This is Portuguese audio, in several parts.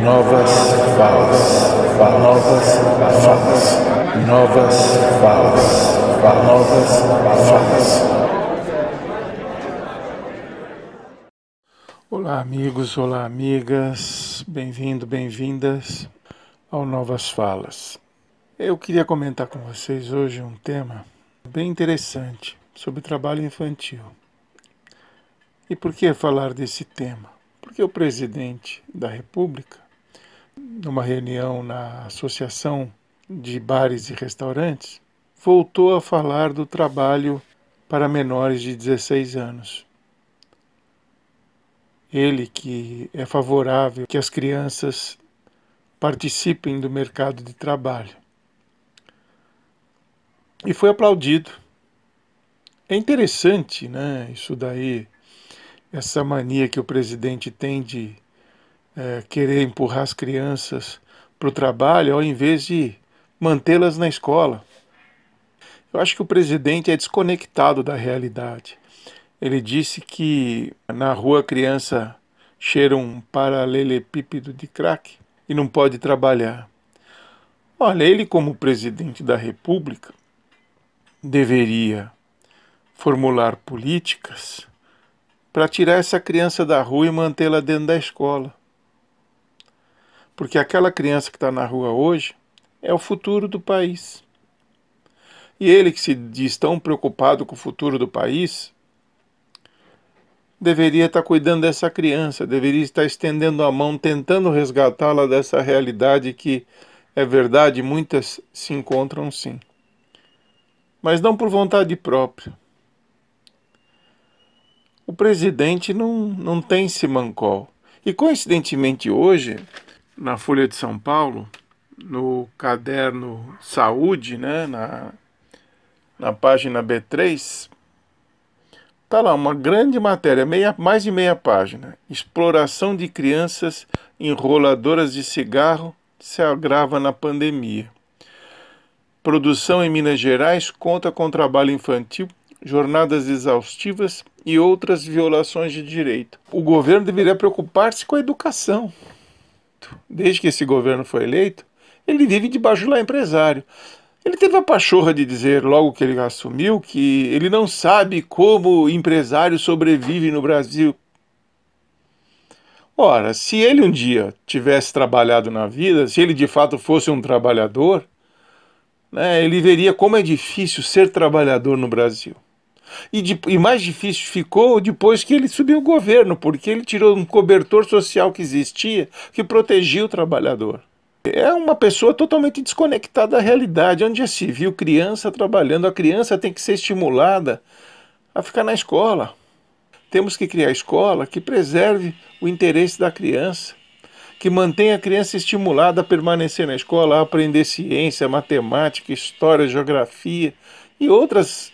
Novas falas, novas falas, novas falas, novas falas. Olá, amigos, olá, amigas, bem-vindo, bem-vindas ao Novas Falas. Eu queria comentar com vocês hoje um tema bem interessante sobre trabalho infantil. E por que falar desse tema? Porque o presidente da República, numa reunião na Associação de Bares e Restaurantes, voltou a falar do trabalho para menores de 16 anos. Ele que é favorável que as crianças participem do mercado de trabalho. E foi aplaudido. É interessante, né, isso daí, essa mania que o presidente tem de é, querer empurrar as crianças para o trabalho ao invés de mantê-las na escola. Eu acho que o presidente é desconectado da realidade. Ele disse que na rua a criança cheira um paralelepípedo de crack e não pode trabalhar. Olha, ele, como presidente da República, deveria formular políticas para tirar essa criança da rua e mantê-la dentro da escola. Porque aquela criança que está na rua hoje é o futuro do país. E ele que se diz tão preocupado com o futuro do país, deveria estar tá cuidando dessa criança, deveria estar estendendo a mão, tentando resgatá-la dessa realidade que, é verdade, muitas se encontram sim. Mas não por vontade própria o presidente não, não tem Simancol. E coincidentemente hoje, na Folha de São Paulo, no caderno Saúde, né, na, na página B3, tá lá uma grande matéria, meia, mais de meia página. Exploração de crianças enroladoras de cigarro se agrava na pandemia. Produção em Minas Gerais conta com trabalho infantil jornadas exaustivas e outras violações de direito. O governo deveria preocupar-se com a educação. Desde que esse governo foi eleito, ele vive de bajular empresário. Ele teve a pachorra de dizer, logo que ele assumiu, que ele não sabe como empresário sobrevive no Brasil. Ora, se ele um dia tivesse trabalhado na vida, se ele de fato fosse um trabalhador, né, ele veria como é difícil ser trabalhador no Brasil. E, de, e mais difícil ficou depois que ele subiu o governo, porque ele tirou um cobertor social que existia que protegia o trabalhador. É uma pessoa totalmente desconectada da realidade, onde já se viu criança trabalhando. A criança tem que ser estimulada a ficar na escola. Temos que criar escola que preserve o interesse da criança, que mantenha a criança estimulada a permanecer na escola, a aprender ciência, matemática, história, geografia e outras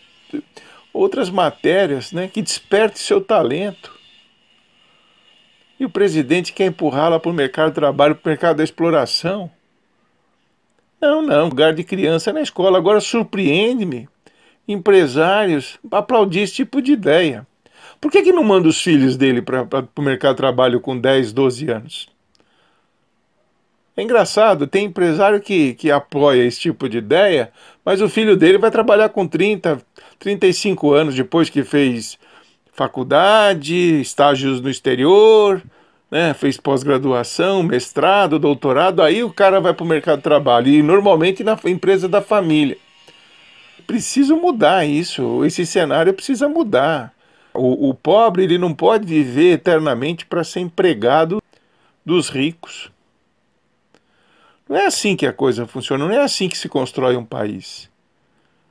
outras matérias né, que desperte seu talento. E o presidente quer empurrá-la para o mercado de trabalho, para o mercado da exploração. Não, não, lugar de criança na escola. Agora surpreende-me empresários aplaudir esse tipo de ideia. Por que, que não manda os filhos dele para o mercado de trabalho com 10, 12 anos? É engraçado, tem empresário que, que apoia esse tipo de ideia, mas o filho dele vai trabalhar com 30, 35 anos depois que fez faculdade, estágios no exterior, né, fez pós-graduação, mestrado, doutorado, aí o cara vai para o mercado de trabalho e normalmente na empresa da família. Preciso mudar isso, esse cenário precisa mudar. O, o pobre ele não pode viver eternamente para ser empregado dos ricos. Não é assim que a coisa funciona, não é assim que se constrói um país.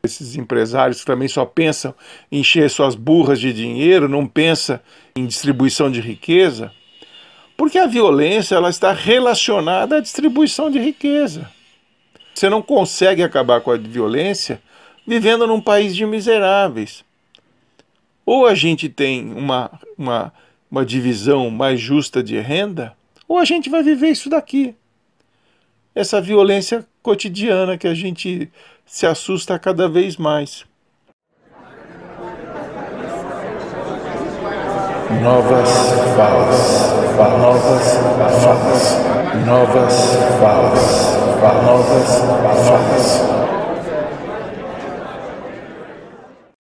Esses empresários que também só pensam em encher suas burras de dinheiro, não pensam em distribuição de riqueza, porque a violência ela está relacionada à distribuição de riqueza. Você não consegue acabar com a violência vivendo num país de miseráveis. Ou a gente tem uma, uma, uma divisão mais justa de renda, ou a gente vai viver isso daqui essa violência cotidiana que a gente se assusta cada vez mais. Novas falas, novas falas, Novas falas, novas falas.